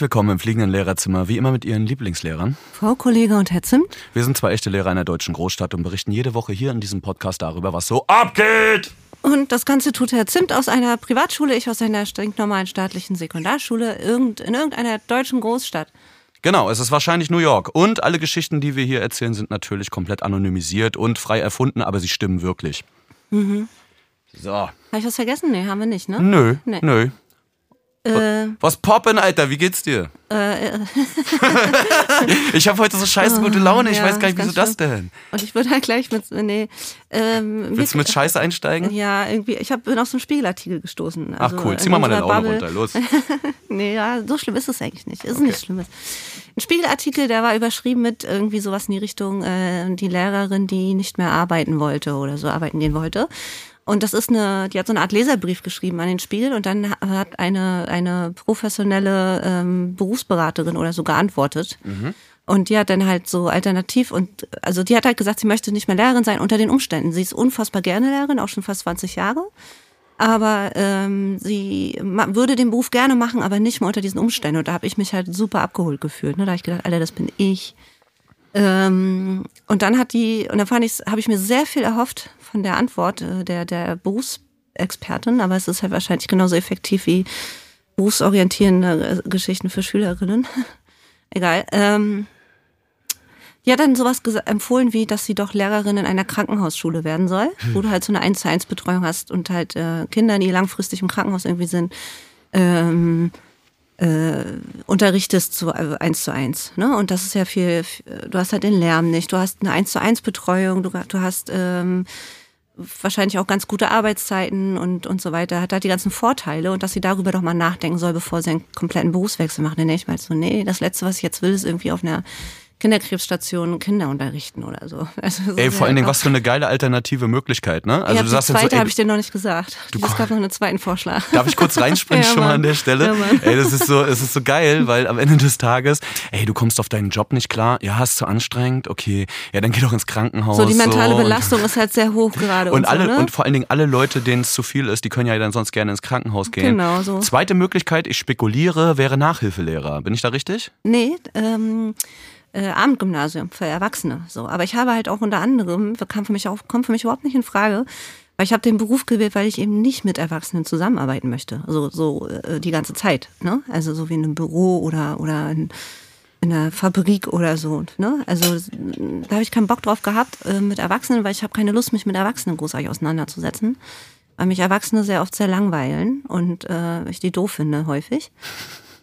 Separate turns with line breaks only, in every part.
Herzlich willkommen im fliegenden Lehrerzimmer, wie immer mit Ihren Lieblingslehrern.
Frau Kollege und Herr Zimt.
Wir sind zwei echte Lehrer einer deutschen Großstadt und berichten jede Woche hier in diesem Podcast darüber, was so abgeht.
Und das Ganze tut Herr Zimt aus einer Privatschule, ich aus einer stinknormalen staatlichen Sekundarschule in irgendeiner deutschen Großstadt.
Genau, es ist wahrscheinlich New York. Und alle Geschichten, die wir hier erzählen, sind natürlich komplett anonymisiert und frei erfunden, aber sie stimmen wirklich.
Mhm.
So.
Habe ich was vergessen? Nee, haben wir nicht, ne?
Nö,
Nee.
nö.
Äh,
Was poppen, Alter? Wie geht's dir?
äh, äh,
Ich habe heute so scheiße gute Laune. Ich
Ja,
weiß gar nicht, wieso das denn?
und ich würde halt gleich mit, nee, ähm,
Willst du mit Scheiße einsteigen?
Ja, irgendwie, ich hab, bin auf so einen Spiegelartikel gestoßen.
Ach
Also
cool, zieh mal meine Laune
Bubble-
runter, los.
Nee, ja, so schlimm ist es eigentlich nicht. Ist nicht schlimm. Ein Spiegelartikel, der war überschrieben mit irgendwie sowas in die Richtung, äh, die Lehrerin, die nicht mehr arbeiten wollte oder so arbeiten gehen wollte. Und das ist eine, die hat so eine Art Leserbrief geschrieben an den Spiegel und dann hat eine, eine professionelle ähm, Berufsberaterin oder so geantwortet. Und die hat dann halt so alternativ und also die hat halt gesagt, sie möchte nicht mehr Lehrerin sein unter den Umständen. Sie ist unfassbar gerne Lehrerin, auch schon fast 20 Jahre. Aber ähm, sie würde den Beruf gerne machen, aber nicht mehr unter diesen Umständen. Und da habe ich mich halt super abgeholt gefühlt. Ne? Da habe ich gedacht, Alter, das bin ich. Ähm, und dann hat die, und dann fand ich, habe ich mir sehr viel erhofft von der Antwort äh, der, der Berufsexpertin, aber es ist halt wahrscheinlich genauso effektiv wie berufsorientierende äh, Geschichten für Schülerinnen. Egal. Ähm, die hat dann sowas empfohlen, wie, dass sie doch Lehrerin in einer Krankenhausschule werden soll, wo du halt so eine 1 zu 1 Betreuung hast und halt äh, Kinder, die langfristig im Krankenhaus irgendwie sind, ähm, äh, unterrichtest zu äh, 1 zu 1. Ne? Und das ist ja viel, du hast halt den Lärm nicht, du hast eine 1 zu 1 Betreuung, du, du hast ähm, wahrscheinlich auch ganz gute Arbeitszeiten und, und so weiter, hat halt die ganzen Vorteile und dass sie darüber doch mal nachdenken soll, bevor sie einen kompletten Berufswechsel macht. Dann denke ich mal so, nee, das Letzte, was ich jetzt will, ist irgendwie auf einer Kinderkrebsstation Kinder unterrichten oder so. Also,
Ey, vor allen Dingen, was für eine geile alternative Möglichkeit, ne? Also
ja,
du sagst jetzt so,
zweite
ey,
habe ich dir noch nicht gesagt. Es gab noch einen zweiten Vorschlag.
Darf ich kurz reinspringen
Ja,
schon mal an der Stelle?
Ja,
ey, das ist so, es ist so geil, weil am Ende des Tages, ey, du kommst auf deinen Job nicht klar, ja, ist zu anstrengend, okay, ja, dann geh doch ins Krankenhaus.
So, die mentale
und-
Belastung ist halt sehr hoch gerade.
Und,
Und,
alle,
so, ne?
und vor allen Dingen alle Leute, denen es zu viel ist, die können ja dann sonst gerne ins Krankenhaus gehen.
Genau, so.
Zweite Möglichkeit, ich spekuliere, wäre Nachhilfelehrer. Bin ich da richtig?
Nee, ähm, äh, Abendgymnasium für Erwachsene. So, aber ich habe halt auch unter anderem, kam für mich auch, kommt für mich überhaupt nicht in Frage, weil ich habe den Beruf gewählt, weil ich eben nicht mit Erwachsenen zusammenarbeiten möchte. Also so äh, die ganze Zeit. Ne? Also so wie in einem Büro oder oder in, in einer Fabrik oder so. Ne? Also da habe ich keinen Bock drauf gehabt äh, mit Erwachsenen, weil ich habe keine Lust, mich mit Erwachsenen großartig auseinanderzusetzen. Weil mich Erwachsene sehr oft sehr langweilen und äh, ich die doof finde häufig.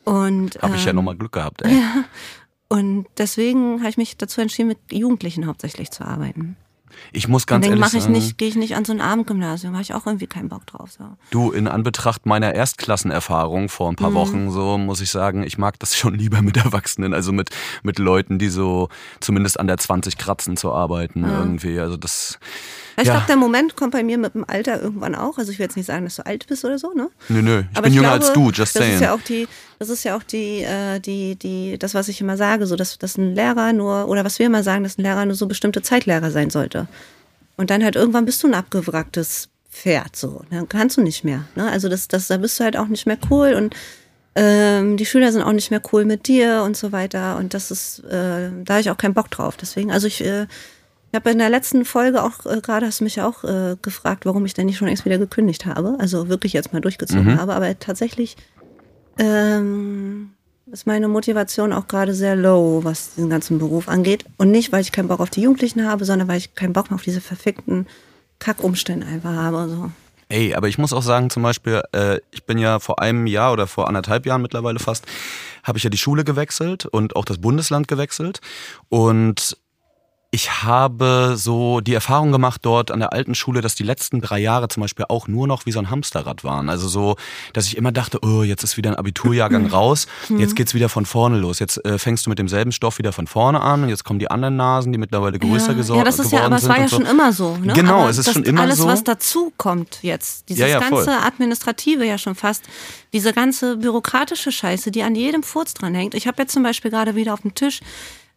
Und,
Habe ich ja
ähm,
nochmal Glück gehabt, ey.
und deswegen habe ich mich dazu entschieden, mit Jugendlichen hauptsächlich zu arbeiten.
Ich muss ganz ehrlich
mache ich
sagen,
nicht, gehe ich nicht an so ein Abendgymnasium, habe ich auch irgendwie keinen Bock drauf. So.
Du, in Anbetracht meiner Erstklassenerfahrung vor ein
Mhm.
paar Wochen, so muss ich sagen, ich mag das schon lieber mit Erwachsenen, also mit, mit Leuten, die so zumindest an der 20 kratzen zu arbeiten irgendwie. Also das.
Ich
Ja.
glaube, der Moment kommt bei mir mit dem Alter irgendwann auch. Also ich will jetzt nicht sagen, dass du alt bist oder so, ne?
Nö, nö. Ich
Aber
bin jünger
glaube,
als du, just
das
saying.
Ist ja auch die, das ist ja auch die, äh, die, die, das, was ich immer sage, so dass, dass ein Lehrer nur, oder was wir immer sagen, dass ein Lehrer nur so bestimmte Zeitlehrer sein sollte. Und dann halt irgendwann bist du ein abgewracktes Pferd, so. Dann kannst du nicht mehr. Ne? Also das, das, da bist du halt auch nicht mehr cool und ähm, die Schüler sind auch nicht mehr cool mit dir und so weiter. Und das ist, äh, da habe ich auch keinen Bock drauf. Deswegen, also ich, äh, ich habe in der letzten Folge auch, äh, gerade hast du mich ja auch äh, gefragt, warum ich denn nicht schon längst wieder gekündigt habe. Also wirklich jetzt mal durchgezogen habe. Aber tatsächlich ähm, ist meine Motivation auch gerade sehr low, was diesen ganzen Beruf angeht. Und nicht, weil ich keinen Bock auf die Jugendlichen habe, sondern weil ich keinen Bock mehr auf diese verfickten Kackumstände einfach habe. So.
Ey, aber ich muss auch sagen, zum Beispiel, äh, ich bin ja vor einem Jahr oder vor anderthalb Jahren mittlerweile fast, habe ich ja die Schule gewechselt und auch das Bundesland gewechselt. Und ich habe so die Erfahrung gemacht dort an der alten Schule, dass die letzten drei Jahre zum Beispiel auch nur noch wie so ein Hamsterrad waren. Also so, dass ich immer dachte, oh, jetzt ist wieder ein Abiturjahrgang raus, jetzt geht's wieder von vorne los. Jetzt äh, fängst du mit demselben Stoff wieder von vorne an und jetzt kommen die anderen Nasen, die mittlerweile größer
ja,
gesor-
ja, das ist ja,
geworden
aber es
sind.
war ja
so.
schon immer so. Ne?
Genau,
aber
es ist schon immer
alles,
so.
was dazu kommt jetzt, dieses
Ja, ja, voll.
ganze Administrative ja schon fast, diese ganze bürokratische Scheiße, die an jedem Furz dran hängt. Ich habe jetzt zum Beispiel gerade wieder auf dem Tisch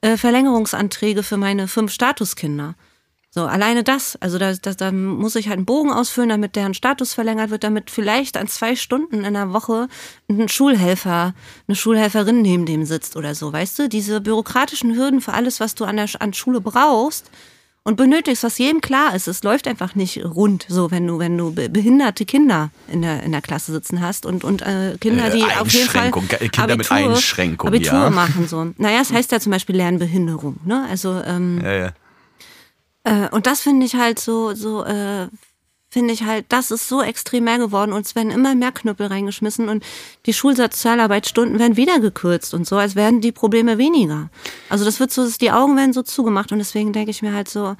äh, Verlängerungsanträge für meine fünf Statuskinder. So, alleine das, also da, da, da muss ich halt einen Bogen ausfüllen, damit deren Status verlängert wird, damit vielleicht an zwei Stunden in der Woche ein Schulhelfer, eine Schulhelferin neben dem sitzt oder so, weißt du? Diese bürokratischen Hürden für alles, was du an der an Schule brauchst und benötigst, was jedem klar ist. Es läuft einfach nicht rund, so wenn du, wenn du behinderte Kinder in der, in der Klasse sitzen hast und, und äh, Kinder, die
Äh,
auf jeden Fall
Kinder
Abitur,
mit Einschränkung,
Abitur
ja.
machen so. Naja, es heißt ja zum Beispiel Lernbehinderung, ne? Also ähm,
Ja, ja.
äh, und das finde ich halt so, so, äh, finde ich halt, das ist so extrem mehr geworden und es werden immer mehr Knüppel reingeschmissen und die Schulsozialarbeitsstunden werden wieder gekürzt und so, als werden die Probleme weniger. Also das wird so, die Augen werden so zugemacht und deswegen denke ich mir halt so,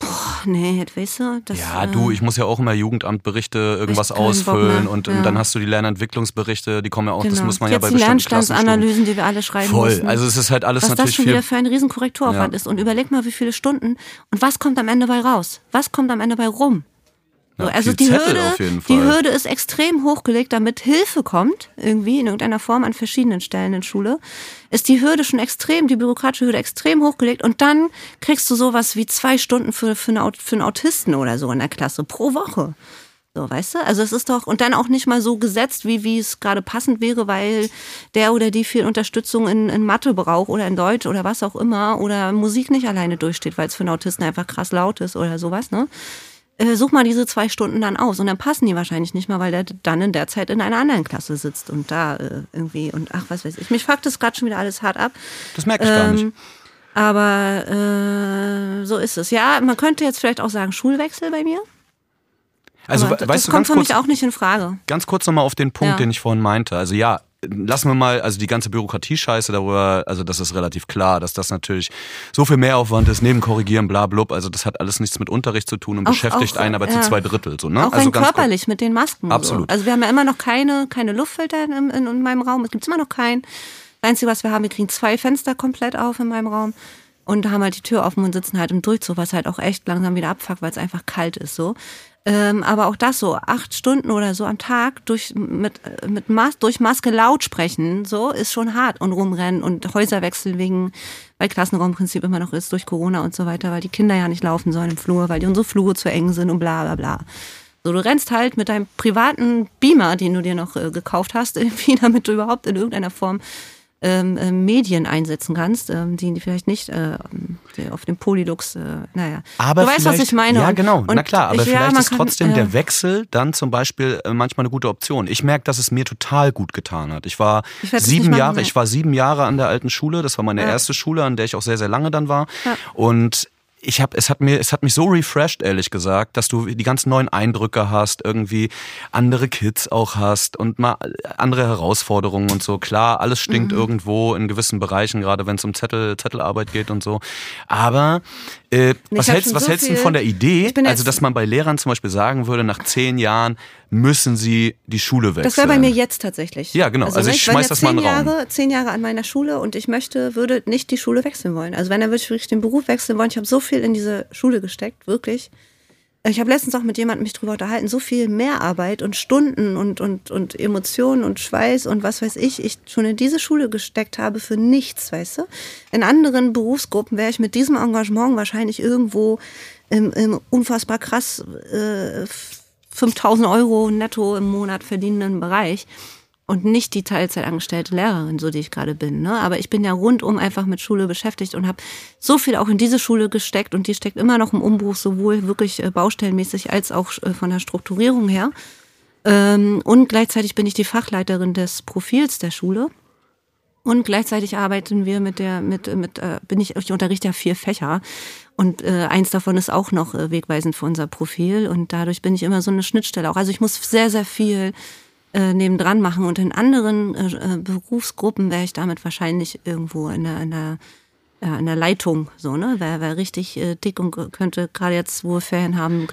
boah, nee, weißt du, das,
Ja,
äh,
du, ich muss ja auch immer Jugendamtberichte irgendwas ausfüllen und,
ja.
und dann hast du die Lernentwicklungsberichte, die kommen ja auch, das
genau.
muss man ja
Jetzt
bei
die
bestimmten.
Lernstandsanalysen, die wir alle schreiben
Voll,
müssen.
also es ist halt alles
was das
natürlich
schon
viel.
wieder für ein riesen Korrekturaufwand
Ja.
ist. Und überleg mal, wie viele Stunden und was kommt am Ende bei raus? Was kommt am Ende bei rum?
Ja,
also die
Zettel
Hürde, die. Hürde ist extrem hochgelegt, damit Hilfe kommt, irgendwie in irgendeiner Form an verschiedenen Stellen in Schule, ist die Hürde schon extrem, die bürokratische Hürde extrem hochgelegt und dann kriegst du sowas wie zwei Stunden für, für, eine, für einen Autisten oder so in der Klasse pro Woche. So, weißt du? Also es ist doch, und dann auch nicht mal so gesetzt, wie, wie es gerade passend wäre, weil der oder die viel Unterstützung in, in Mathe braucht oder in Deutsch oder was auch immer oder Musik nicht alleine durchsteht, weil es für einen Autisten einfach krass laut ist oder sowas, ne? Äh, such mal diese zwei Stunden dann aus und dann passen die wahrscheinlich nicht mal, weil der dann in der Zeit in einer anderen Klasse sitzt und da äh, irgendwie und ach, was weiß ich. Mich fuckt das gerade schon wieder alles hart ab.
Das merke ich gar nicht.
Ähm, aber äh, so ist es. Ja, man könnte jetzt vielleicht auch sagen Schulwechsel bei mir.
Also,
aber
we-
das
weißt du,
kommt
ganz
für
kurz,
mich auch nicht in Frage.
ganz kurz nochmal auf den Punkt,
Ja.
den ich vorhin meinte. Also ja, lassen wir mal, also die ganze Bürokratie-Scheiße darüber, also das ist relativ klar, dass das natürlich so viel Mehraufwand ist, neben Korrigieren, bla blub, also das hat alles nichts mit Unterricht zu tun und
Auch-
beschäftigt
auch,
einen aber
ja.
zu zwei Drittel. So, ne?
Auch
also ganz
körperlich mit den Masken.
Absolut.
So. Also wir haben ja immer noch keine, keine Luftfilter in, in, in meinem Raum. Es gibt immer noch keinen. Das Einzige, was wir haben, wir kriegen zwei Fenster komplett auf in meinem Raum und haben halt die Tür offen und sitzen halt im Durchzug, was halt auch echt langsam wieder abfuckt, weil es einfach kalt ist so. Ähm, aber auch das so, acht Stunden oder so am Tag durch, mit, mit Mas durch Maske laut sprechen, so, ist schon hart und rumrennen und Häuserwechsel wegen, weil Klassenraumprinzip immer noch ist durch Corona und so weiter, weil die Kinder ja nicht laufen sollen im Flur, weil die unsere Flure zu eng sind und bla, bla, bla. So, du rennst halt mit deinem privaten Beamer, den du dir noch äh, gekauft hast, irgendwie, damit du überhaupt in irgendeiner Form ähm, äh, Medien einsetzen kannst, ähm, die vielleicht nicht äh, auf dem Polylux, äh, naja.
Aber
du weißt, was ich meine.
Ja, genau.
und
Na klar, aber
ich- ja,
vielleicht
man
ist
kann-
trotzdem
ja.
der Wechsel dann zum Beispiel äh, manchmal eine gute Option. Ich merke, dass es mir total gut getan hat. Ich war
Ich
sieben Jahre, ich war sieben Jahre an der alten Schule. Das war meine
Ja.
erste Schule, an der ich auch sehr, sehr lange dann war.
Ja.
Und ich habe, es hat mir, es hat mich so refreshed, ehrlich gesagt, dass du die ganzen neuen Eindrücke hast, irgendwie andere Kids auch hast und mal andere Herausforderungen und so. Klar, alles stinkt
Mhm.
irgendwo in gewissen Bereichen, gerade wenn es um Zettel, Zettelarbeit geht und so. Aber äh, was hältst, was
so
hältst du von der Idee?
Ich
Also, dass man bei Lehrern zum Beispiel sagen würde, nach zehn Jahren müssen sie die Schule wechseln.
Das wäre bei mir jetzt tatsächlich.
Ja, genau. Also ich
nicht, wenn
schmeiß das mal in
zehn
den Raum.
Jahre, zehn Jahre an meiner Schule und ich möchte, würde nicht die Schule wechseln wollen. Also wenn, dann würde ich wirklich den Beruf wechseln wollen. Ich habe so viel in diese Schule gesteckt, wirklich. Ich habe letztens auch mit jemandem mich drüber unterhalten, so viel Mehrarbeit und Stunden und, und, und Emotionen und Schweiß und was weiß ich, ich schon in diese Schule gesteckt habe für nichts, weißt du? In anderen Berufsgruppen wäre ich mit diesem Engagement wahrscheinlich irgendwo im, im unfassbar krass äh, 5000 Euro netto im Monat verdienenden Bereich und nicht die Teilzeitangestellte Lehrerin, so die ich gerade bin. Ne? Aber ich bin ja rundum einfach mit Schule beschäftigt und habe so viel auch in diese Schule gesteckt und die steckt immer noch im Umbruch, sowohl wirklich äh, baustellenmäßig als auch äh, von der Strukturierung her. Ähm, und gleichzeitig bin ich die Fachleiterin des Profils der Schule. Und gleichzeitig arbeiten wir mit der, mit, mit, äh, bin ich, ich unterrichte ja vier Fächer. Und äh, eins davon ist auch noch wegweisend für unser Profil. Und dadurch bin ich immer so eine Schnittstelle auch. Also ich muss sehr, sehr viel äh, nebendran machen. Und in anderen äh, äh, Berufsgruppen wäre ich damit wahrscheinlich irgendwo in der, in der, ja, in der Leitung, so, ne? Wäre wär richtig äh, dick und könnte gerade jetzt, wo wir Ferien haben,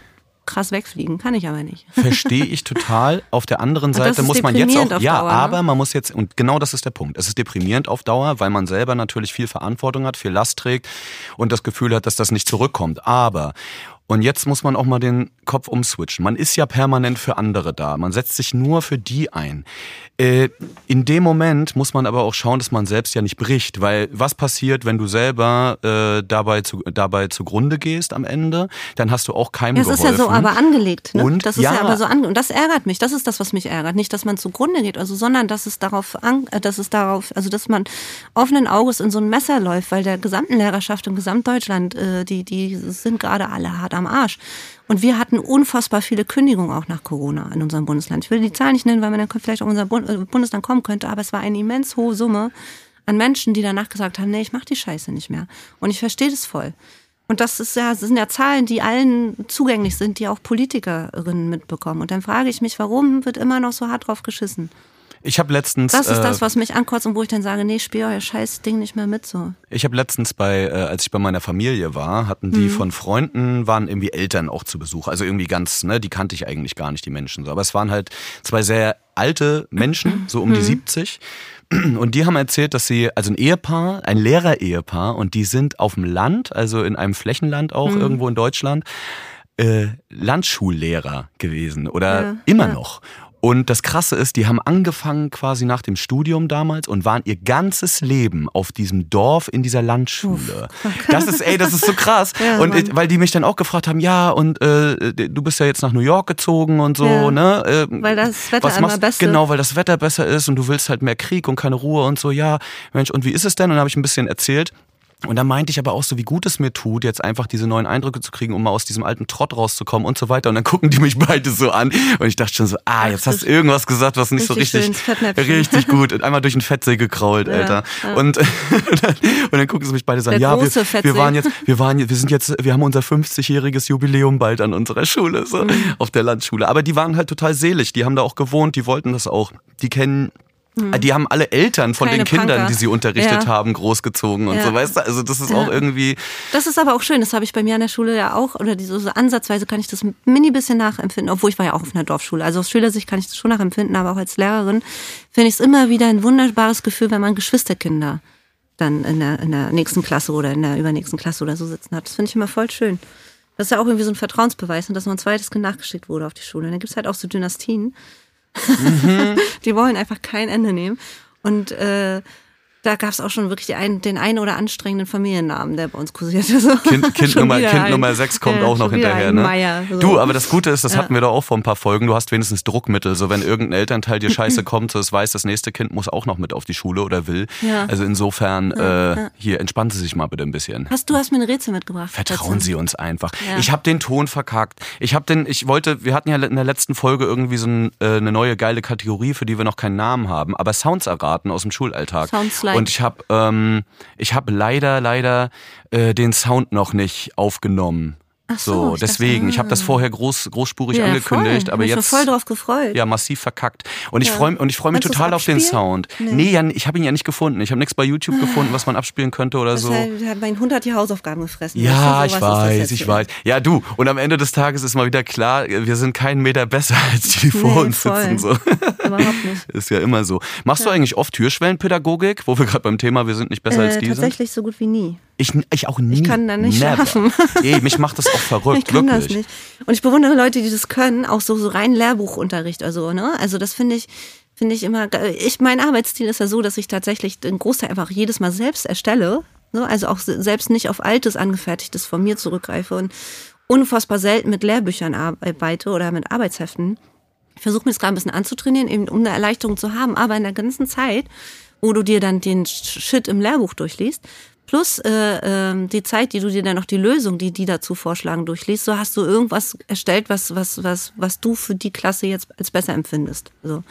krass wegfliegen. Kann ich aber nicht.
Verstehe ich total. Auf der anderen Seite muss man jetzt auch, ja,
Dauer, ne?
aber man muss jetzt, und genau das ist der Punkt. Es ist deprimierend auf Dauer, weil man selber natürlich viel Verantwortung hat, viel Last trägt und das Gefühl hat, dass das nicht zurückkommt. Aber, Und jetzt muss man auch mal den Kopf umswitchen. Man ist ja permanent für andere da. Man setzt sich nur für die ein. Äh, in dem Moment muss man aber auch schauen, dass man selbst ja nicht bricht, weil was passiert, wenn du selber äh, dabei, zu, dabei zugrunde gehst am Ende, dann hast du auch keinem
Das
geholfen.
ist ja so aber angelegt. Ne?
Und,
das ist
ja.
ja. aber so ange und das ärgert mich. Das ist das, was mich ärgert. Nicht, dass man zugrunde geht, also, sondern dass es darauf, an, äh, dass es darauf, also dass man offenen Auges in so ein Messer läuft, weil der gesamten Lehrerschaft im Gesamtdeutschland, äh, die, die sind gerade alle hart am Arsch. Und wir hatten unfassbar viele Kündigungen auch nach Corona in unserem Bundesland. Ich will die Zahlen nicht nennen, weil man dann vielleicht auch in unser äh, Bundesland kommen könnte, aber es war eine immens hohe Summe an Menschen, die danach gesagt haben, nee, ich mach die Scheiße nicht mehr. Und ich verstehe das voll. Und das ist ja, das sind ja Zahlen, die allen zugänglich sind, die auch Politikerinnen mitbekommen. Und dann frage ich mich, warum wird immer noch so hart drauf geschissen?
Ich habe letztens.
Das ist
äh,
das, was mich ankotzt und wo ich dann sage, nee, spiel euer scheiß Ding nicht mehr mit so.
Ich habe letztens bei, äh, als ich bei meiner Familie war, hatten
Mhm.
die von Freunden, waren irgendwie Eltern auch zu Besuch. Also irgendwie ganz, ne, die kannte ich eigentlich gar nicht, die Menschen so. Aber es waren halt zwei sehr alte Menschen, so um
Mhm.
die 70. Und die haben erzählt, dass sie, also ein Ehepaar, ein Lehrer-Ehepaar, und die sind auf dem Land, also in einem Flächenland auch
Mhm.
irgendwo in Deutschland, äh, Landschullehrer gewesen oder
Ja,
immer
ja.
noch. Und das Krasse ist, die haben angefangen quasi nach dem Studium damals und waren ihr ganzes Leben auf diesem Dorf in dieser Landschule. Das ist, ey, das ist so krass.
Ja,
und ich, weil die mich dann auch gefragt haben, ja, und äh, du bist ja jetzt nach New York gezogen und so,
Ja.
ne? Äh,
Weil das Wetter
was
immer
machst-
besser-
Genau, weil das Wetter besser ist und du willst halt mehr Krieg und keine Ruhe und so, ja, Mensch, und wie ist es denn? Und dann habe ich ein bisschen erzählt. Und da meinte ich aber auch so, wie gut es mir tut, jetzt einfach diese neuen Eindrücke zu kriegen, um mal aus diesem alten Trott rauszukommen und so weiter. Und dann gucken die mich beide so an. Und ich dachte schon so, ah, jetzt hast du irgendwas gesagt, was nicht so
Richtig
richtig, richtig gut. Und einmal durch ein Fettsee gekrault, Alter.
ja.
Und, und dann gucken sie mich beide so an,
Der
ja, wir, wir waren jetzt, wir waren, wir sind jetzt, wir haben unser 50-jähriges Jubiläum bald an unserer Schule, so,
Mhm.
auf der Landschule. Aber die waren halt total selig. Die haben da auch gewohnt, die wollten das auch. Die kennen, die haben alle Eltern von
Mhm. Keine
den Kindern,
Punker.
die sie unterrichtet
Ja.
haben, großgezogen und
Ja.
so, weißt du? Also das ist
Ja.
auch irgendwie,
Das ist aber auch schön, das habe ich bei mir an der Schule ja auch, oder diese, so ansatzweise kann ich das ein mini bisschen nachempfinden, obwohl ich war ja auch auf einer Dorfschule. Also aus Schülersicht kann ich das schon nachempfinden, aber auch als Lehrerin finde ich es immer wieder ein wunderbares Gefühl, wenn man Geschwisterkinder dann in der, in der nächsten Klasse oder in der übernächsten Klasse oder so sitzen hat. Das finde ich immer voll schön. Das ist ja auch irgendwie so ein Vertrauensbeweis, und dass noch ein zweites Kind nachgeschickt wurde auf die Schule. Und dann gibt es halt auch so Dynastien, die wollen einfach kein Ende nehmen. Und äh, da gab es auch schon wirklich ein, den einen oder anstrengenden Familiennamen, der bei uns kursierte. So.
Kind, kind, Nummer, kind
ein-
Nummer 6 kommt
ja,
auch noch hinterher. Ne?
Meier, so.
Du, aber das Gute ist, das
Ja.
hatten wir doch auch vor ein paar Folgen, du hast wenigstens Druckmittel. So wenn irgendein Elternteil dir scheiße kommt, so es weiß, das nächste Kind muss auch noch mit auf die Schule oder will.
Ja.
Also insofern, äh, hier, entspannen Sie sich mal bitte ein bisschen.
Hast du hast mir ein Rätsel mitgebracht.
Vertrauen Sie uns einfach. Ich habe den Ton verkackt. Ich habe den, ich wollte, wir hatten ja in der letzten Folge irgendwie so ein, äh, eine neue geile Kategorie, für die wir noch keinen Namen haben, aber Sounds erraten aus dem Schulalltag.
Sounds like.
Und ich habe, ähm, ich habe leider, leider äh, den Sound noch nicht aufgenommen.
Ach so, ich dachte,
deswegen. ich habe das
ah.
vorher groß, großspurig
Ja,
angekündigt,
voll.
aber
Hab ich
jetzt
voll drauf gefreut.
ja massiv verkackt. Und ich
Ja.
freue und ich freue mich
Kannst
total auf den? Sound.
Nee.
Nee, ja, ich habe ihn ja nicht gefunden. Ich habe nichts bei YouTube gefunden, was man abspielen könnte oder
Das
so.
heißt, hat mein Hund hat die Hausaufgaben gefressen.
Ja, ich weiß, ich weiß. Ja, du. Und am Ende des Tages ist mal wieder klar, wir sind keinen Meter besser als die, die vor
Nee,
uns
voll.
sitzen. So.
Überhaupt nicht.
Ist ja immer so. Machst du eigentlich oft Türschwellenpädagogik, wo wir gerade beim Thema wir sind nicht besser als
Äh,
die sind?
tatsächlich so gut wie nie.
Ich, ich auch nie.
Ich kann da nicht
Never.
schlafen.
Ey, mich macht das auch verrückt,
Ich kann
wirklich.
das nicht. Und ich bewundere Leute, die das können, auch so, so rein Lehrbuchunterricht, also, ne? Also das finde ich, finde ich immer, ich, mein Arbeitsstil ist ja so, dass ich tatsächlich den Großteil einfach jedes Mal selbst erstelle, ne? Also auch se- selbst nicht auf altes, angefertigtes von mir zurückgreife und unfassbar selten mit Lehrbüchern arbeite oder mit Arbeitsheften. Ich versuche mir das gerade ein bisschen anzutrainieren, eben um eine Erleichterung zu haben, aber in der ganzen Zeit, wo du dir dann den Shit im Lehrbuch durchliest, plus äh, ähm, die Zeit, die du dir dann noch die Lösung, die die dazu vorschlagen, durchliest, so hast du irgendwas erstellt, was was was was du für die Klasse jetzt als besser empfindest. So.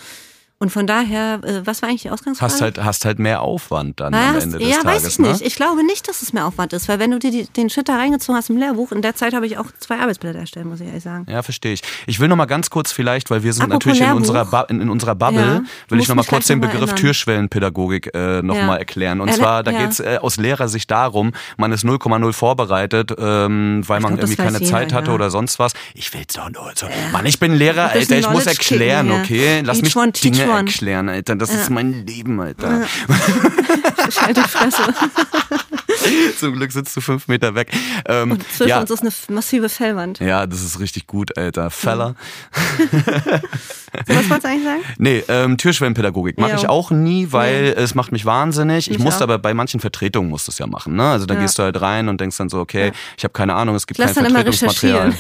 Und von daher, äh, was war eigentlich die Ausgangsfrage?
Hast halt, hast halt mehr Aufwand dann
Naja,
am
hast-
Ende des
ja,
Tages.
weiß ich
ne?
nicht. Ich glaube nicht, dass es mehr Aufwand ist, weil wenn du dir die, den Shit da reingezogen hast im Lehrbuch, in der Zeit habe ich auch zwei Arbeitsblätter erstellt, muss ich ehrlich sagen.
Ja, verstehe ich. Ich will noch mal ganz kurz vielleicht, weil wir sind
Apropos
natürlich in unserer, ba in, in unserer Bubble,
Ja,
will ich noch mal
mich
kurz den Begriff
erinnern.
Türschwellenpädagogik äh, noch
Ja.
mal erklären. Und
Äh,
zwar, da
ja.
geht's äh, aus Lehrersicht darum, man ist 0,0 vorbereitet, ähm, weil man
glaub,
irgendwie keine
jeder,
Zeit hatte
ja.
oder sonst was. Ich will's doch nur. So. Mann, ich bin Lehrer, Alter, ich muss erklären, okay? Lass mich
one,
Dinge
one.
erklären, Alter. Das ist mein Leben, Alter.
Halte die Fresse.
Zum Glück sitzt du fünf Meter weg. Ähm,
Und zwischen
ja,
uns ist eine massive Fellwand.
ja, das ist richtig gut, Alter. Feller.
So, was wolltest du eigentlich sagen?
Nee, ähm, Türschwellenpädagogik mache ich auch nie, weil es macht mich wahnsinnig. Ich
Mich
musste aber bei manchen Vertretungen musst du es ja machen. Ne? Also da
Ja.
gehst du halt rein und denkst dann so, okay,
Ja.
ich habe keine Ahnung, es gibt
Ich lass
kein
dann immer
Vertretungsmaterial.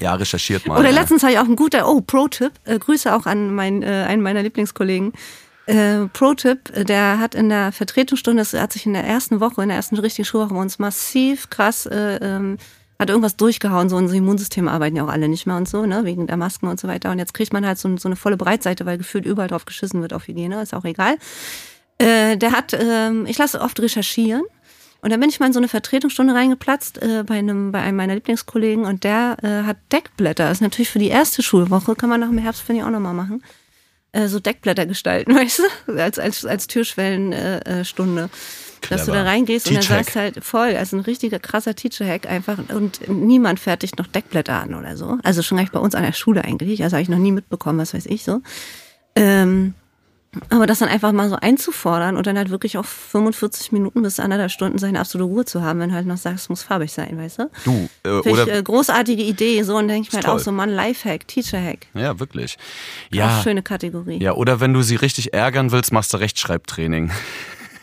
ja, recherchiert mal.
Oder letztens habe ich auch einen guten, oh, Pro-Tipp, äh, Grüße auch an mein, äh, einen meiner Lieblingskollegen. Äh, Pro-Tipp, äh, der hat in der Vertretungsstunde, das hat sich in der ersten Woche, in der ersten richtigen Schulwoche bei uns massiv krass, äh, ähm, hat irgendwas durchgehauen, so unser Immunsystem arbeiten ja auch alle nicht mehr und so, ne, wegen der Masken und so weiter. Und jetzt kriegt man halt so, so eine volle Breitseite, weil gefühlt überall drauf geschissen wird auf Hygiene, ist auch egal. Äh, der hat, ähm, ich lasse oft recherchieren. Und dann bin ich mal in so eine Vertretungsstunde reingeplatzt äh, bei einem bei einem meiner Lieblingskollegen und der äh, hat Deckblätter. Das ist natürlich für die erste Schulwoche, kann man nach dem Herbst, finde ich, auch nochmal machen. Äh, so Deckblätter gestalten, weißt du? Als, als, als Türschwellenstunde. Äh, Stunde. Dass du da
Clever.
reingehst und dann sagst halt voll, also ein richtiger krasser Teacher-Hack einfach und niemand fertigt noch Deckblätter an oder so. Also schon gleich bei uns an der Schule eigentlich, also habe ich noch nie mitbekommen, was weiß ich so. Ähm, aber das dann einfach mal so einzufordern und dann halt wirklich auch 45 Minuten bis anderthalb Stunden seine absolute Ruhe zu haben, wenn du halt noch sagst, es muss farbig sein, weißt du?
Du, äh,
Finde
oder
ich, äh, großartige Idee, so und denke ich mir halt auch so, Mann, Lifehack, Teacher-Hack.
ja, wirklich.
Auch
Ja.
schöne Kategorie.
Ja, oder wenn du sie richtig ärgern willst, machst du Rechtschreibtraining.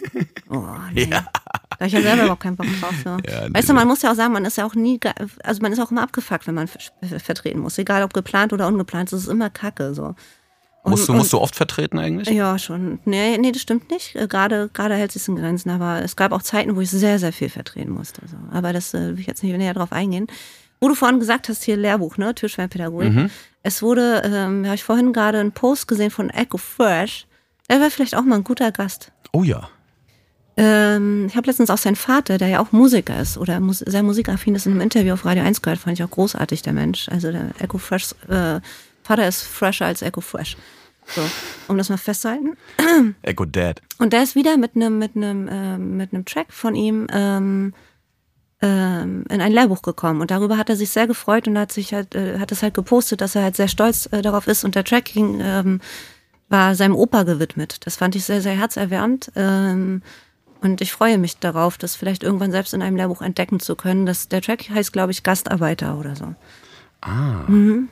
Oh, nee. Da hab ich ja selber überhaupt keinen Bock drauf. So.
Ja, nee,
weißt du, man muss ja auch sagen, man ist ja auch nie, also man ist auch immer abgefuckt, wenn man ver- vertreten muss. Egal ob geplant oder ungeplant, das ist immer Kacke. So. Und-
Musst du,
und-
musst du oft vertreten eigentlich?
Ja, schon. Nee, nee, das stimmt nicht. Äh, Gerade, gerade hält sich in Grenzen, aber es gab auch Zeiten, wo ich sehr, sehr viel vertreten musste. So. Aber das äh, will ich jetzt nicht näher drauf eingehen. Wo du vorhin gesagt hast, hier Lehrbuch, ne? Türschwellenpädagogik.
Mhm.
Es wurde, ähm, habe ich vorhin gerade einen Post gesehen von Echo Fresh. Der wäre vielleicht auch mal ein guter Gast.
Oh ja.
Ähm, ich habe letztens auch seinen Vater, der ja auch Musiker ist oder mus sehr musikaffin ist, in einem Interview auf Radio 1 gehört, fand ich auch großartig, der Mensch. Also der Echo Fresh, äh, Vater ist fresher als Echo Fresh. So, um das mal festzuhalten.
Echo Dad.
Und der ist wieder mit einem mit einem ähm, mit einem Track von ihm ähm, ähm, in ein Lehrbuch gekommen und darüber hat er sich sehr gefreut und hat sich halt äh, hat es halt gepostet, dass er halt sehr stolz äh, darauf ist und der Track ging, ähm, war seinem Opa gewidmet. Das fand ich sehr sehr herzerwärmend ähm, und ich freue mich darauf, das vielleicht irgendwann selbst in einem Lehrbuch entdecken zu können. Das, der Track heißt, glaube ich, Gastarbeiter oder so.
Ah,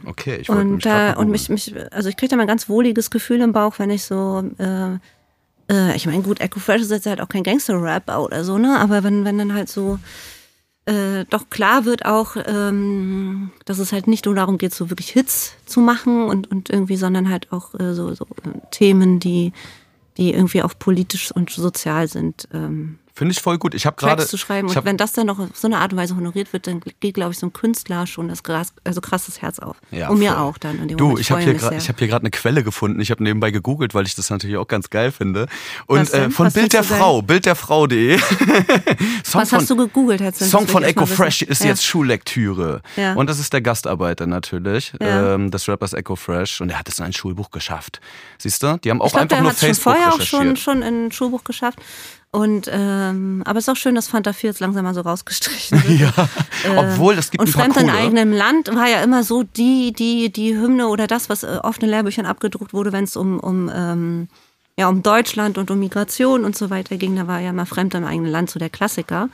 okay. Ich mich
Und,
grad
äh, und mich, mich, also ich kriege da mal ein ganz wohliges Gefühl im Bauch, wenn ich so, äh, äh, ich meine, gut, Echo Fresh ist jetzt halt auch kein Gangster-Rap oder so, ne? Aber wenn, wenn dann halt so äh, doch klar wird auch, ähm, dass es halt nicht nur darum geht, so wirklich Hits zu machen und, und irgendwie, sondern halt auch äh, so, so äh, Themen, die, die irgendwie auch politisch und sozial sind. Ähm,
Finde ich voll gut. Ich habe gerade.
Zu schreiben. Und
hab-
wenn das dann noch auf so eine Art und Weise honoriert wird, dann geht, glaube ich, so ein Künstler schon das krass, also krasses Herz auf.
Ja,
und mir
voll.
auch dann. In dem
Du,
Moment.
ich ich habe hier gerade eine Quelle gefunden. Ich habe nebenbei gegoogelt, weil ich das natürlich auch ganz geil finde. Und äh, von Bild der
findest du
Frau, bildderfrau.de. Song
Was hast du gegoogelt?
Song von Echo Fresh ist
Ja.
jetzt Schullektüre.
Ja.
Und das ist der Gastarbeiter natürlich,
Ja.
ähm, des Rappers Echo Fresh. Und er hat es in ein Schulbuch geschafft. Siehst du? Die haben auch
Ich glaube,
einfach
der
nur
hat schon
Facebook
vorher auch schon, schon in ein Schulbuch geschafft. Und ähm, aber es ist auch schön, dass Fanta 4 jetzt langsam mal so rausgestrichen wird.
ja, obwohl es gibt
Und
ein paar
Fremd in
coole.
eigenem Land war ja immer so die, die, die Hymne oder das, was äh, oft in Lehrbüchern abgedruckt wurde, wenn es um, um, ähm, ja, um Deutschland und um Migration und so weiter ging. Da war ja immer Fremd im eigenen Land so der Klassiker.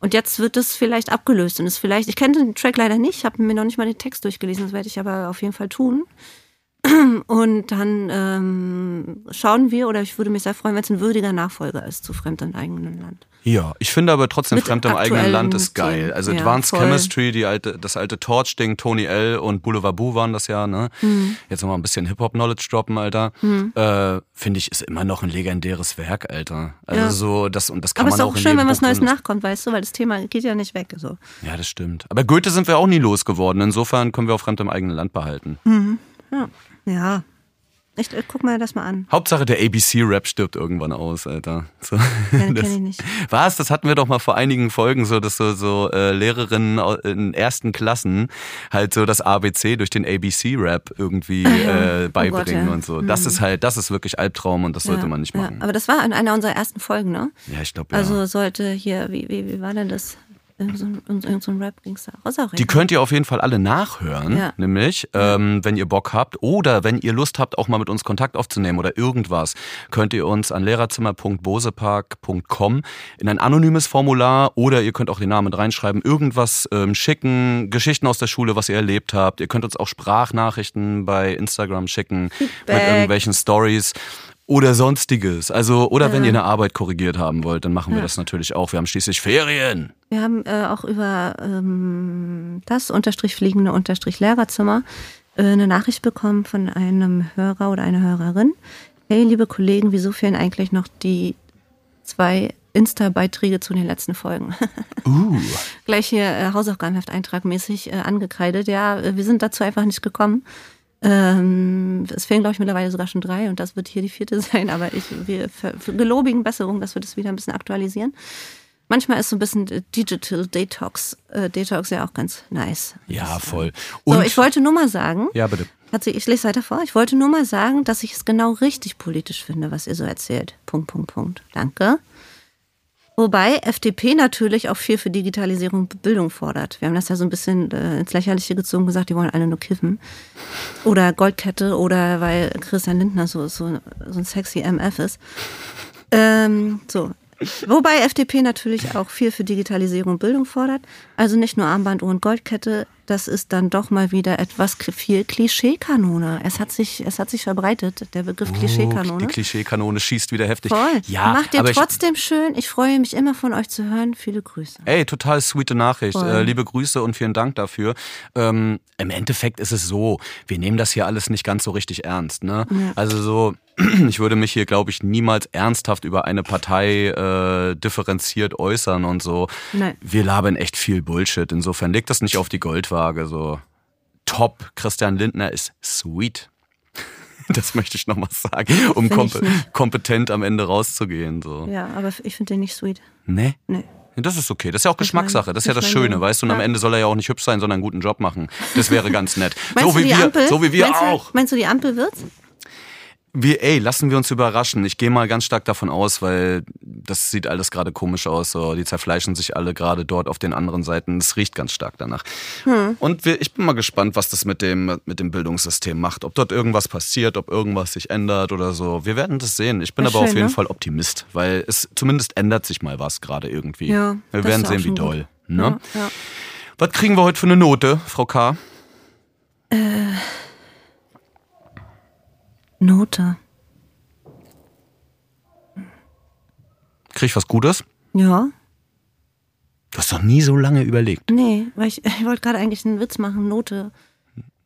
Und jetzt wird es vielleicht abgelöst und ist vielleicht, ich kenne den Track leider nicht, habe mir noch nicht mal den Text durchgelesen, das werde ich aber auf jeden Fall tun. Und dann ähm, schauen wir, oder ich würde mich sehr freuen, wenn es ein würdiger Nachfolger ist zu Fremd im eigenen Land.
Ja, ich finde aber trotzdem
Mit
Fremd im eigenen Land ist geil.
Themen.
Also
Ja,
Advanced
voll.
Chemistry, die alte, das alte Torch-Ding, Tony L. und Boulevard Boo waren das ja, ne?
Mhm.
Jetzt nochmal ein bisschen Hip-Hop-Knowledge droppen, Alter. Äh, finde ich, ist immer noch ein legendäres Werk, Alter. Also
Ja.
so, das, und das kann
Aber es
man
ist auch schön, wenn was Neues nachkommt, weißt du, weil das Thema geht ja nicht weg. So.
Ja, das stimmt. Aber Goethe sind wir auch nie losgeworden. Insofern können wir auch Fremd im eigenen Land behalten.
Ja. Ja. Ich äh, guck mal das mal an.
Hauptsache der ABC-Rap stirbt irgendwann aus, Alter. So.
kenn
Das-
ich nicht.
Was? Das hatten wir doch mal vor einigen Folgen so, dass so, so äh, Lehrerinnen in ersten Klassen halt so das ABC durch den ABC-Rap irgendwie äh, beibringen
ja. Hm.
und so. Das ist halt, das ist wirklich Albtraum und das sollte
ja,
man nicht
ja.
machen.
Aber das war in einer unserer ersten Folgen, ne?
Ja, ich glaube ja.
Also sollte hier, wie, wie, wie war denn das? So ein, so ein Rap ging's. Ist auch
Die könnt ihr auf jeden Fall alle nachhören,
Ja.
nämlich, ähm, wenn ihr Bock habt oder wenn ihr Lust habt, auch mal mit uns Kontakt aufzunehmen oder irgendwas, könnt ihr uns an lehrerzimmer.bosepark.com in ein anonymes Formular oder ihr könnt auch den Namen mit reinschreiben, irgendwas ähm, schicken, Geschichten aus der Schule, was ihr erlebt habt. Ihr könnt uns auch Sprachnachrichten bei Instagram schicken mit
Feedback.
irgendwelchen Stories. Oder sonstiges. Also, oder wenn ihr eine Arbeit korrigiert haben wollt, dann machen wir das natürlich auch. Wir haben schließlich Ferien.
Wir haben äh, auch über ähm, das unterstrich fliegende unterstrich Lehrerzimmer äh, eine Nachricht bekommen von einem Hörer oder einer Hörerin. Hey, liebe Kollegen, wieso fehlen eigentlich noch die zwei Insta-Beiträge zu den letzten Folgen?
Uh.
Gleich hier äh, Hausaufgabenheft-Eintrag mäßig äh, angekreidet. Ja, äh, wir sind dazu einfach nicht gekommen. Ähm, es fehlen, glaube ich, mittlerweile sogar schon drei und das wird hier die vierte sein, aber ich, wir gelobigen Besserung, dass wir das wieder ein bisschen aktualisieren. Manchmal ist so ein bisschen äh, Digital Detox, äh, Detox ja auch ganz nice.
Ja, voll.
So, ich wollte nur mal sagen,
Ja, bitte.
also ich lese weiter vor, ich wollte nur mal sagen, dass ich es genau richtig politisch finde, was ihr so erzählt. Punkt, Punkt, Punkt. Danke. Wobei FDP natürlich auch viel für Digitalisierung und Bildung fordert. Wir haben das ja so ein bisschen äh, ins Lächerliche gezogen, gesagt, die wollen alle nur kiffen. Oder Goldkette oder weil Christian Lindner so, so, so ein sexy MF ist. Ähm, so. Wobei FDP natürlich auch viel für Digitalisierung und Bildung fordert. Also nicht nur Armbanduhr und Goldkette, das ist dann doch mal wieder etwas viel Klischeekanone. Es hat sich, es hat sich verbreitet, der Begriff Klischeekanone.
Oh, die Klischeekanone schießt wieder heftig.
Voll.
Ja,
Macht ihr
aber ich,
trotzdem schön. Ich freue mich immer von euch zu hören. Viele Grüße.
Ey, total sweete Nachricht.
Voll.
Äh, liebe Grüße und vielen Dank dafür. Ähm, Im Endeffekt ist es so, wir nehmen das hier alles nicht ganz so richtig ernst. Ne? Also so, ich würde mich hier, glaube ich, niemals ernsthaft über eine Partei äh, differenziert äußern und so.
Nein.
Wir labern echt viel Bullshit. Insofern legt das nicht auf die Goldwaage. So top. Christian Lindner ist sweet. Das möchte ich nochmal sagen, um
nicht.
kompetent am Ende rauszugehen. So.
Ja, aber ich finde den nicht sweet.
Nee?
Nee.
Das ist okay. Das ist ja auch Geschmackssache. Das ist ja das Schöne, weißt du? Und am. Ende soll er ja auch nicht hübsch sein, sondern einen guten Job machen. Das wäre ganz nett. So wie wir, so wie wir auch.
Meinst du, die Ampel wird's?
Wir, ey, lassen wir uns überraschen. Ich gehe mal ganz stark davon aus, weil das sieht alles gerade komisch aus. So, die zerfleischen sich alle gerade dort auf den anderen Seiten. Es riecht ganz stark danach.
Hm.
Und wir, ich bin mal gespannt, was das mit dem, mit dem Bildungssystem macht. Ob dort irgendwas passiert, ob irgendwas sich ändert oder so. Wir werden das sehen. Ich bin
Wär
aber auf
schön,
jeden
ne?
Fall Optimist, weil es zumindest ändert sich mal was gerade irgendwie.
Ja,
wir
das
werden sehen, wie doll. Ne?
Ja, ja.
Was kriegen wir heute für eine Note, Frau K?
Note.
Krieg ich was Gutes?
Ja.
Du hast doch nie so lange überlegt.
Nee, weil ich, ich wollte gerade eigentlich einen Witz machen. Note.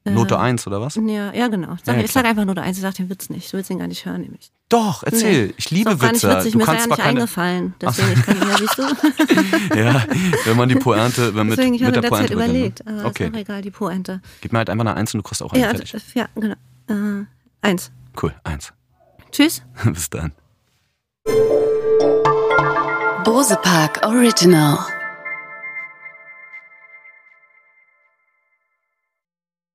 Note 1 oder was?
Ja, ja genau. Ich sag,
Ja,
sag einfach Note 1. Ich sag den Witz nicht. Du willst ihn gar nicht hören, nämlich.
Doch, erzähl. Ich liebe
ist auch gar
Witze.
nicht witzig.
Du
Mir ist
kannst
ja
zwar
nicht
keine.
eingefallen. Deswegen, ich kann, ja, siehst du?
Ja, wenn man die Pointe, wenn mit,
Deswegen, ich
mit
habe
der
der Zeit
Pointe ne?
überlegt. Aber
Okay,
ist auch egal, die Pointe.
gib mir halt einfach eine 1 und du kriegst auch eine
Ja,
fertig.
d- ja, genau. Äh, eins.
Cool, 1.
Tschüss.
Bis dann.
Bose Park Original.